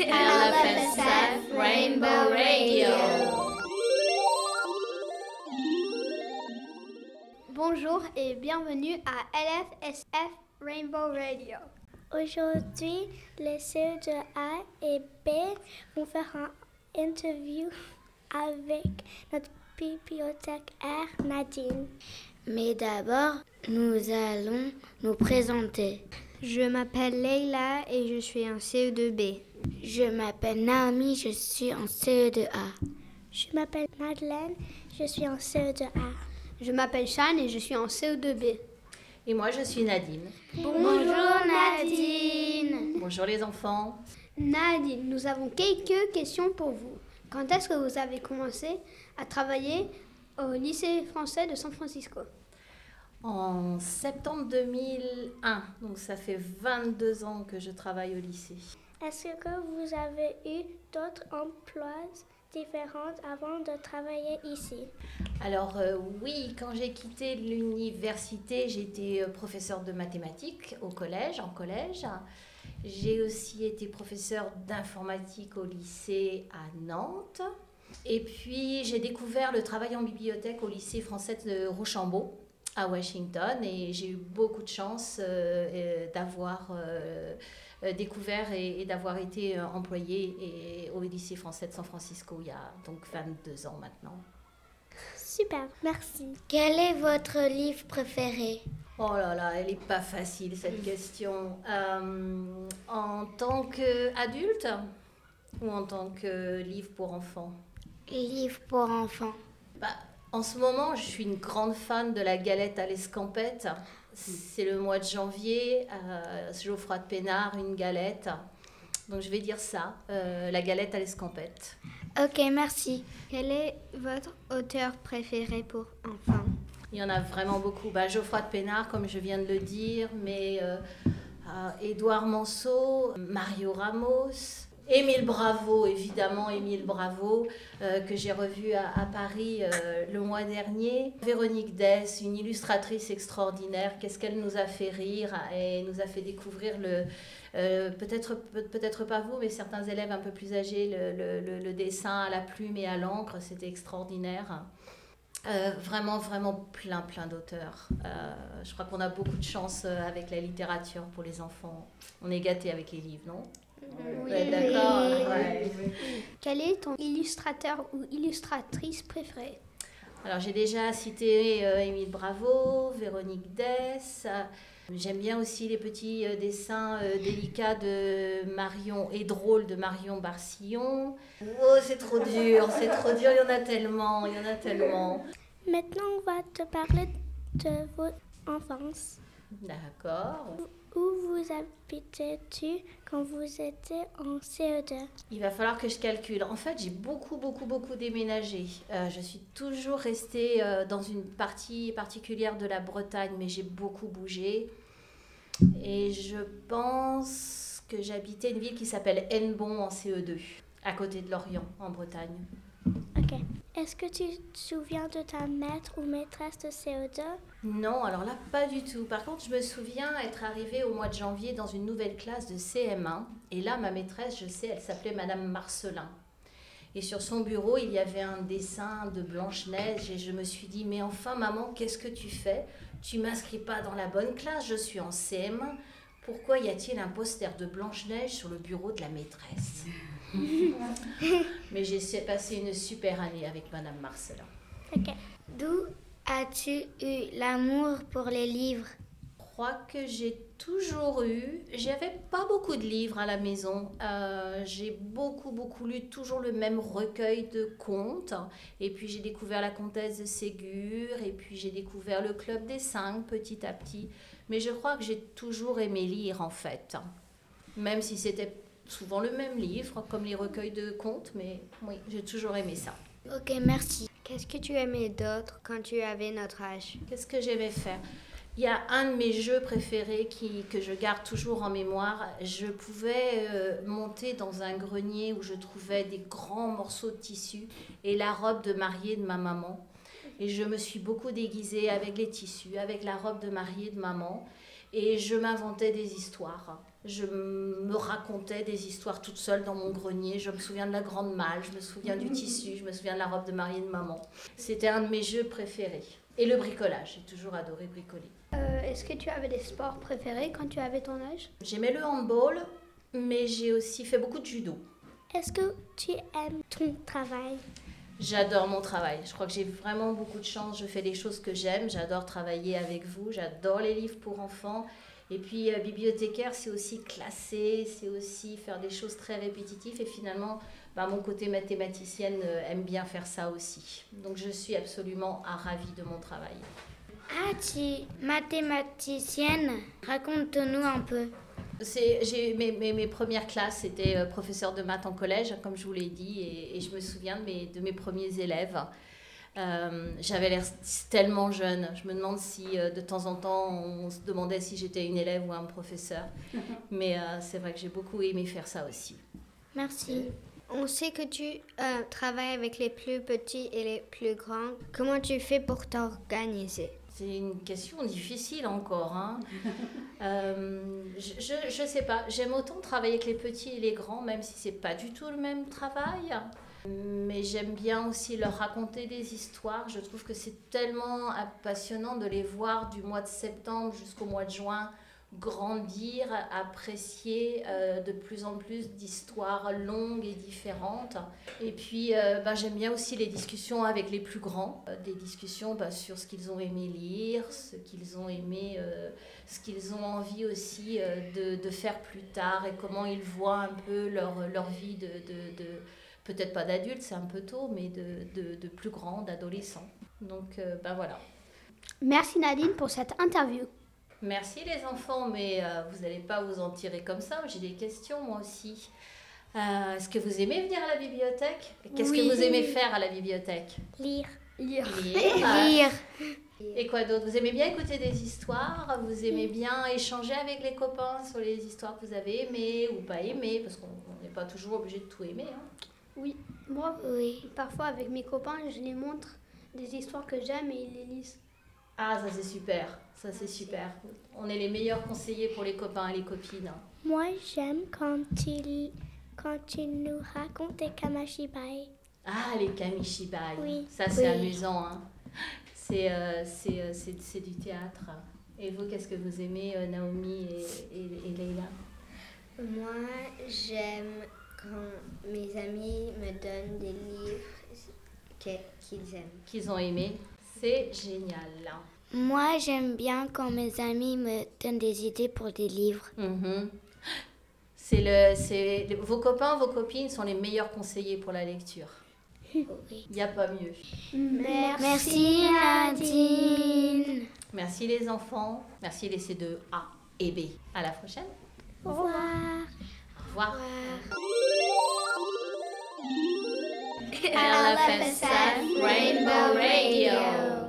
LFSF Rainbow Radio. Bonjour et bienvenue à LFSF Rainbow Radio. Aujourd'hui, les CE2A et B vont faire une interview avec notre bibliothécaire Nadine. Mais d'abord, nous allons nous présenter. Je m'appelle Leila et je suis en CE2B. Je m'appelle Naomi, je suis en CE2A. Je m'appelle Madeleine, je suis en CE2A. Je m'appelle Shan et je suis en CE2B. Et moi, je suis Nadine. Bonjour Nadine. Bonjour les enfants. Nadine, nous avons quelques questions pour vous. Quand est-ce que vous avez commencé à travailler au lycée français de San Francisco? En septembre 2001, donc ça fait 22 ans que je travaille au lycée. Est-ce que vous avez eu d'autres emplois différents avant de travailler ici? Alors euh, oui, quand j'ai quitté l'université, j'étais euh, professeur de mathématiques au collège, en collège. J'ai aussi été professeur d'informatique au lycée à Nantes. Et puis j'ai découvert le travail en bibliothèque au lycée français de Rochambeau à Washington et j'ai eu beaucoup de chance euh, d'avoir découvert et, et d'avoir été employée et, au lycée français de San Francisco il y a donc 22 ans maintenant. Super, merci. Quel est votre livre préféré? Oh là là, elle n'est pas facile cette question. Euh, en tant qu'adulte ou en tant que livre pour enfants? Livre pour enfants. Bah, en ce moment, je suis une grande fan de la galette à l'escampette. C'est le mois de janvier, euh, Geoffroy de Pénard, une galette. Donc je vais dire ça, euh, la galette à l'escampette. Ok, merci. Quel est votre auteur préféré pour enfants? Il y en a vraiment beaucoup. Bah, Geoffroy de Pénard, comme je viens de le dire, mais euh, euh, Édouard Manceau, Mario Ramos, Émile Bravo, évidemment, Émile Bravo, euh, que j'ai revu à, Paris euh, le mois dernier. Véronique Dess, une illustratrice extraordinaire. Qu'est-ce qu'elle nous a fait rire et nous a fait découvrir le. euh, peut-être peut-être pas vous, mais certains élèves un peu plus âgés, le, le- le- dessin à la plume et à l'encre, c'était extraordinaire. Vraiment, vraiment plein, plein d'auteurs. Je crois qu'on a beaucoup de chance avec la littérature pour les enfants. On est gâtés avec les livres, non? Oui. Ouais, D'accord. Ouais. Quel est ton illustrateur ou illustratrice préférée? Alors, j'ai déjà cité euh, Émile Bravo, Véronique Dess. J'aime bien aussi les petits euh, dessins euh, délicats de Marion et drôles de Marion Barcillon. Oh, c'est trop dur, c'est trop dur, il y en a tellement, il y en a tellement. Maintenant, on va te parler de votre enfance. D'accord. Où vous habitais-tu quand vous étiez en E CE2 Il va falloir que je calcule. En fait, j'ai beaucoup, beaucoup, beaucoup déménagé. Euh, je suis toujours restée euh, dans une partie particulière de la Bretagne, mais j'ai beaucoup bougé. Et je pense que j'habitais une ville qui s'appelle Hennebon en CE2, à côté de Lorient, en Bretagne. Ok. Est-ce que tu te souviens de ta maître ou maîtresse de E CE2 Non, alors là, pas du tout. Par contre, je me souviens être arrivée au mois de janvier dans une nouvelle classe de CM1. Et là, ma maîtresse, je sais, elle s'appelait Madame Marcelin. Et sur son bureau, il y avait un dessin de Blanche-Neige. Et je me suis dit, mais enfin, maman, qu'est-ce que tu fais? Tu m'inscris pas dans la bonne classe, je suis en CM1. Pourquoi y a-t-il un poster de Blanche-Neige sur le bureau de la maîtresse Mais j'ai passé une super année avec Madame Marcelin. D'où as-tu eu l'amour pour les livres Je crois que j'ai toujours eu. J'avais pas beaucoup de livres à la maison. Euh, j'ai beaucoup, beaucoup lu toujours le même recueil de contes. Et puis j'ai découvert La Comtesse de Ségur. Et puis j'ai découvert le Club des Cinq petit à petit. Mais je crois que j'ai toujours aimé lire en fait. Même si c'était souvent le même livre, comme les recueils de contes. Mais oui, j'ai toujours aimé ça. Ok, merci. Qu'est-ce que tu aimais d'autre quand tu avais notre âge? Qu'est-ce que j'aimais faire? Il y a un de mes jeux préférés qui, que je garde toujours en mémoire. Je pouvais euh, monter dans un grenier où je trouvais des grands morceaux de tissu et la robe de mariée de ma maman. Et je me suis beaucoup déguisée avec les tissus, avec la robe de mariée de maman. et je m'inventais des histoires. Je me racontais des histoires toute seule dans mon grenier. Je me souviens de la grande malle, je me souviens du tissu, je me souviens de la robe de mariée de maman. C'était un de mes jeux préférés. Et le bricolage, j'ai toujours adoré bricoler. Euh, Est-ce que tu avais des sports préférés quand tu avais ton âge? J'aimais le handball, mais j'ai aussi fait beaucoup de judo. Est-ce que tu aimes ton travail? J'adore mon travail. Je crois que j'ai vraiment beaucoup de chance. Je fais des choses que j'aime. J'adore travailler avec vous. J'adore les livres pour enfants. Et puis, euh, bibliothécaire, c'est aussi classer, c'est aussi faire des choses très répétitives. Et finalement, bah, mon côté mathématicienne euh, aime bien faire ça aussi. Donc, je suis absolument ah, ravie de mon travail. Ah, tu mathématicienne, raconte-nous un peu. C'est, j'ai, mes, mes, mes premières classes, c'était euh, professeur de maths en collège, comme je vous l'ai dit, et, et je me souviens de mes, de mes premiers élèves. Euh, j'avais l'air tellement jeune. Je me demande si euh, de temps en temps on se demandait si j'étais une élève ou un professeur. Mais euh, c'est vrai que j'ai beaucoup aimé faire ça aussi. Merci. On sait que tu euh, travailles avec les plus petits et les plus grands. Comment tu fais pour t'organiser? C'est une question difficile encore. Hein. Euh, je ne sais pas. J'aime autant travailler avec les petits et les grands, même si c'est pas du tout le même travail. Mais j'aime bien aussi leur raconter des histoires. Je trouve que c'est tellement passionnant de les voir du mois de septembre jusqu'au mois de juin grandir, apprécier euh, de plus en plus d'histoires longues et différentes. Et puis, euh, ben, j'aime bien aussi les discussions avec les plus grands, euh, des discussions ben, sur ce qu'ils ont aimé lire, ce qu'ils ont aimé, euh, ce qu'ils ont envie aussi de, de faire plus tard et comment ils voient un peu leur, leur vie de, de, de peut-être pas d'adulte, c'est un peu tôt, mais de, plus grand, d'adolescent. Donc, ben voilà. Merci Nadine pour cette interview. Merci les enfants, mais euh, vous n'allez pas vous en tirer comme ça. J'ai des questions moi aussi. Euh, Est-ce que vous aimez venir à la bibliothèque? Qu'est-ce que vous aimez faire à la bibliothèque? Lire. Lire. Lire. Lire. Et quoi d'autre? Vous aimez bien écouter des histoires? Vous aimez bien échanger avec les copains sur les histoires que vous avez aimées ou pas aimées? Parce qu'on on n'est pas toujours obligé de tout aimer. hein. Oui, moi, Oui. parfois avec mes copains, je les montre des histoires que j'aime et ils les lisent. Ah, ça c'est super. Ça c'est super. On est les meilleurs conseillers pour les copains et les copines. hein. Moi, j'aime quand tu, quand tu nous racontes des kamashibai. Ah, les kamishibai. Oui. Ça, c'est Oui. amusant. Hein. C'est, euh, c'est, euh, c'est, c'est du théâtre. Et vous, qu'est-ce que vous aimez, euh, Naomi et, et, et Leila? Moi, j'aime quand mes amis me donnent des livres que- qu'ils aiment. Qu'ils ont aimé C'est génial. Moi, j'aime bien quand mes amis me donnent des idées pour des livres. Mhm. C'est le, c'est, vos copains, vos copines sont les meilleurs conseillers pour la lecture. Il n'y a pas mieux. Merci Nadine. Merci les enfants. Merci les C2 A et B. À la prochaine. Au revoir. Au revoir. LFSF Rainbow Radio.